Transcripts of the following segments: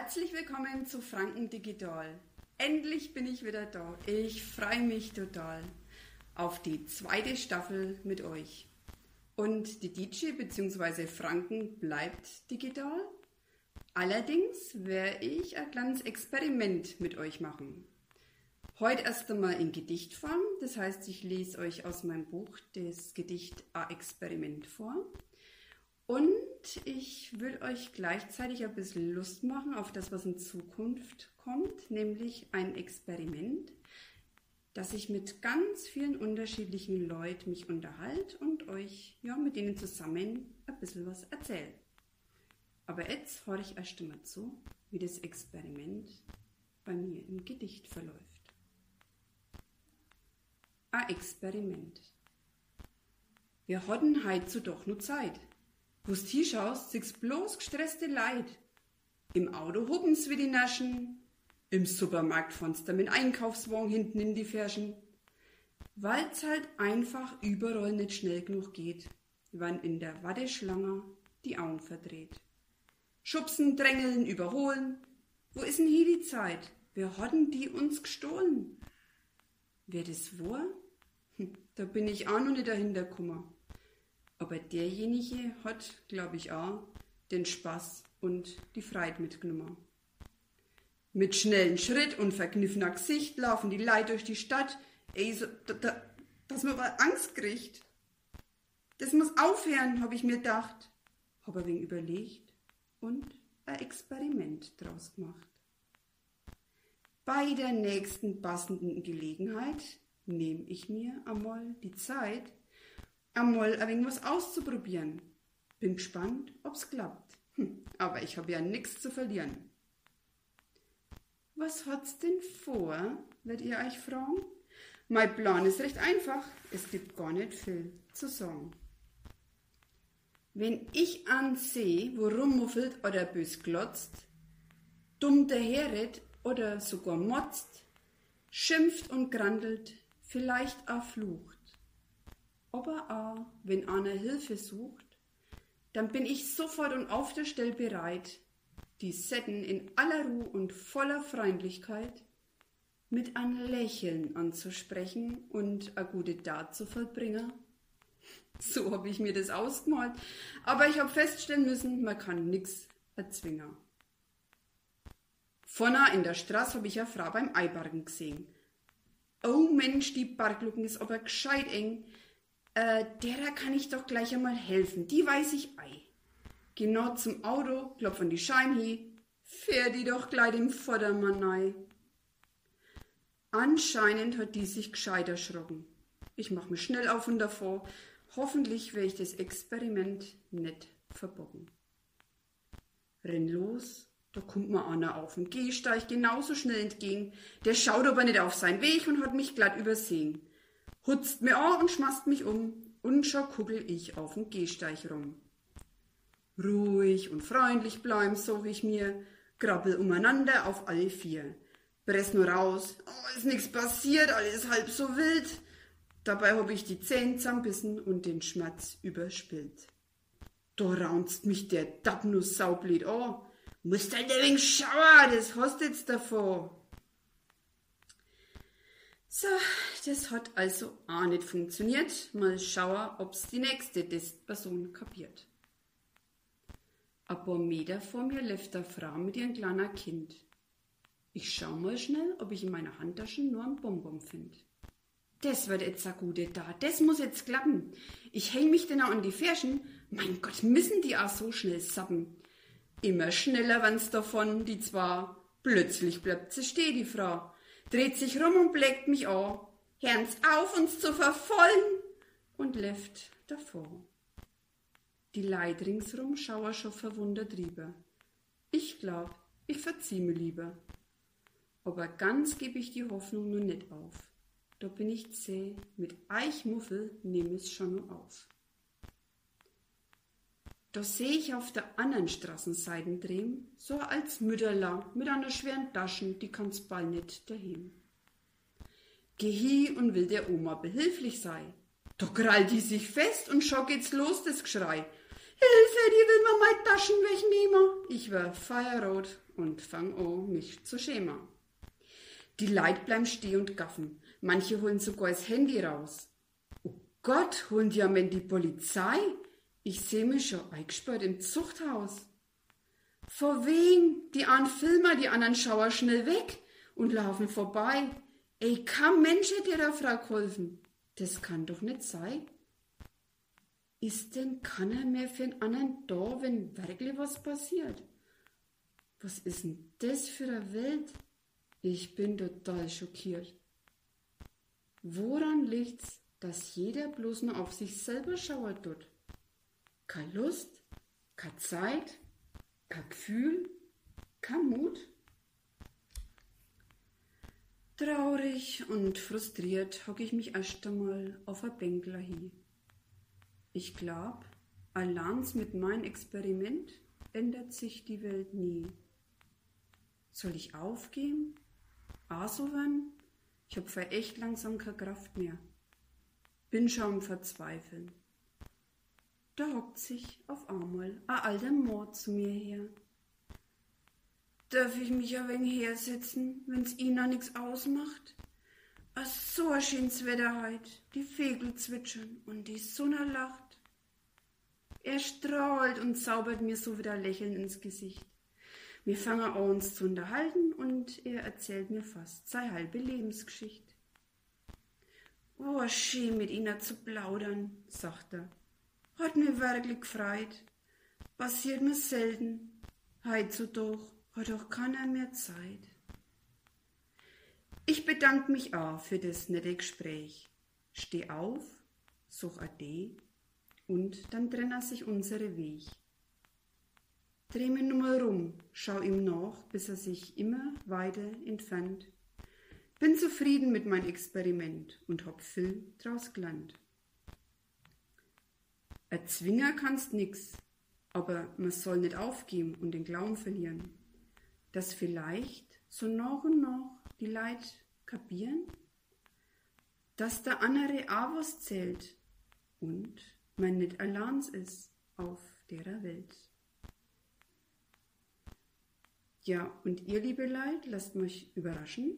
Herzlich willkommen zu Franken Digital. Endlich bin ich wieder da. Ich freue mich total auf die zweite Staffel mit euch. Und die DJ bzw. Franken bleibt digital. Allerdings werde ich ein kleines Experiment mit euch machen. Heute erst einmal in Gedichtform, das heißt, ich lese euch aus meinem Buch das Gedicht A Experiment vor. Und ich will euch gleichzeitig ein bisschen Lust machen auf das, was in Zukunft kommt, nämlich ein Experiment, dass ich mit ganz vielen unterschiedlichen Leuten mich unterhalte und euch ja, mit denen zusammen ein bisschen was erzähle. Aber jetzt höre ich erst einmal zu, wie das Experiment bei mir im Gedicht verläuft. Ein Experiment. Wir hatten heute doch nur Zeit. Wo's hinschaust, siehst bloß gestresste Leid. Im Auto huppen's wie die Naschen, im Supermarkt du mit Einkaufswagen hinten in die Ferschen. Weil's halt einfach überall nicht schnell genug geht, wann in der Watteschlange die Augen verdreht. Schubsen, drängeln, überholen. Wo ist denn hier die Zeit? Wer hatten die uns gestohlen? Wer das war? Hm, da bin ich auch noch nicht dahinter kummer. Aber derjenige hat, glaube ich, auch den Spaß und die Freude mitgenommen. Mit schnellen Schritt und verkniffener Gesicht laufen die Leute durch die Stadt, ey, so, da, da, dass man Angst kriegt. Das muss aufhören, habe ich mir gedacht. Hab ein wenig überlegt und ein Experiment draus gemacht. Bei der nächsten passenden Gelegenheit nehme ich mir einmal die Zeit, einmal ein wenig was auszuprobieren. Bin gespannt, ob's klappt. Hm, aber ich habe ja nichts zu verlieren. Was hat's denn vor, werdet ihr euch fragen? Mein Plan ist recht einfach. Es gibt gar nicht viel zu sagen. Wenn ich ansehe, wo rummuffelt oder bös glotzt, dumm daherredet oder sogar motzt, schimpft und grandelt, vielleicht auch flucht, aber auch, wenn einer Hilfe sucht, dann bin ich sofort und auf der Stelle bereit, die Setten in aller Ruhe und voller Freundlichkeit mit einem Lächeln anzusprechen und eine gute Tat zu vollbringen. So habe ich mir das ausgemalt. Aber ich habe feststellen müssen, man kann nichts erzwingen. Vorne in der Straße habe ich eine Frau beim Eibargen gesehen. Oh Mensch, die Barglücken ist aber gescheit eng. Äh, derer kann ich doch gleich einmal helfen. Die weiß ich ei. Genau zum Auto, klopf an die Scheiben hi, fähr die doch gleich im Vordermann nei. Anscheinend hat die sich gescheit erschrocken. Ich mach mich schnell auf und davor. Hoffentlich werde ich das Experiment nicht verbocken. Renn los, da kommt mir einer auf dem Gehsteig genauso schnell entgegen. Der schaut aber nicht auf seinen Weg und hat mich glatt übersehen hutzt mir an und schmast mich um, und schon kuggel ich auf dem Gehsteig rum. Ruhig und freundlich bleiben, such ich mir, krabbel umeinander auf alle vier. Press nur raus, oh, ist nix passiert, alles halb so wild. Dabei hab ich die Zähne zusammenbissen und den Schmerz überspillt. Da raunzt mich der Dappnuss saublöd an. Musst halt ein wenig schauen, das hast jetzt davor. So, das hat also auch nicht funktioniert. Mal schauen, ob's die nächste Testperson kapiert. Ein paar Meter vor mir läuft eine Frau mit ihrem kleinen Kind. Ich schau mal schnell, ob ich in meiner Handtasche nur einen Bonbon finde. Das wird jetzt eine gute Tat. Das muss jetzt klappen. Ich häng mich denn auch an die Ferschen. Mein Gott, müssen die auch so schnell sappen. Immer schneller wann's davon, die zwar. Plötzlich bleibt sie stehen, die Frau dreht sich rum und bleckt mich an, hört's auf, uns zu verfolgen und läuft davor. Die Leid ringsrum schauer schon verwundert rüber. Ich glaub, ich verzieh mir lieber. Aber ganz geb ich die Hoffnung nur nicht auf. Da bin ich zäh, mit Eichmuffel nehm es schon nur auf. Da seh ich auf der anderen Straßenseite drehen, so als Mütterla mit einer schweren Taschen, die kann's bald nicht dahin. Geh hi und will der Oma behilflich sei. Da krallt die sich fest und schon geht's los, das Geschrei. Hilfe, die will mir meine Taschen wegnehmen. Ich war feierrot und fang an, mich zu schämen. Die Leute bleiben stehen und gaffen. Manche holen sogar das Handy raus. Oh Gott, holen die am Ende die Polizei? Ich seh mich schon eingesperrt im Zuchthaus. Vor wem? Die einen Filmer, die anderen schauer schnell weg und laufen vorbei. Ey, kein Mensch hätte der Frau geholfen. Das kann doch nicht sein. Ist denn keiner mehr für einen anderen da, wenn wirklich was passiert? Was ist denn das für eine Welt? Ich bin total schockiert. Woran liegt's, dass jeder bloß nur auf sich selber schauert tut? Keine Lust, keine Zeit, kein Gefühl, kein Mut? Traurig und frustriert hocke ich mich erst einmal auf ein Bänkler hin. Ich glaub, alleins mit meinem Experiment ändert sich die Welt nie. Soll ich aufgeben? Also wann? Ich hab für echt langsam keine Kraft mehr. Bin schon am Verzweifeln. Da hockt sich auf einmal ein alter Mord zu mir her. Darf ich mich ein wenig hersetzen, wenn's Ihnen nix ausmacht? Ach, so ein schönes Wetter heut, die Vögel zwitschern und die Sonne lacht. Er strahlt und zaubert mir so wieder Lächeln ins Gesicht. Wir fangen an uns zu unterhalten und er erzählt mir fast seine halbe Lebensgeschichte. Oh, schön mit Ihnen zu plaudern, sagt er. Hat mir wirklich gefreut. Passiert mir selten. Heutzutage hat auch keiner mehr Zeit. Ich bedanke mich auch für das nette Gespräch. Steh auf, such Ade und dann trennen sich unsere Weg. Dreh mich nur mal rum, schau ihm nach, bis er sich immer weiter entfernt. Bin zufrieden mit mein Experiment und hab viel draus gelernt. Erzwingen kannst nix, aber man soll nicht aufgeben und den Glauben verlieren, dass vielleicht so nach und nach die Leid kapieren, dass der andere was zählt und man nicht allein ist auf der Welt. Ja, und ihr, liebe Leid, lasst mich überraschen,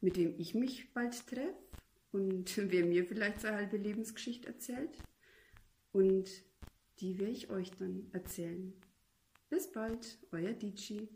mit wem ich mich bald treffe und wer mir vielleicht seine halbe Lebensgeschichte erzählt. Und die werde ich euch dann erzählen. Bis bald, euer Dici.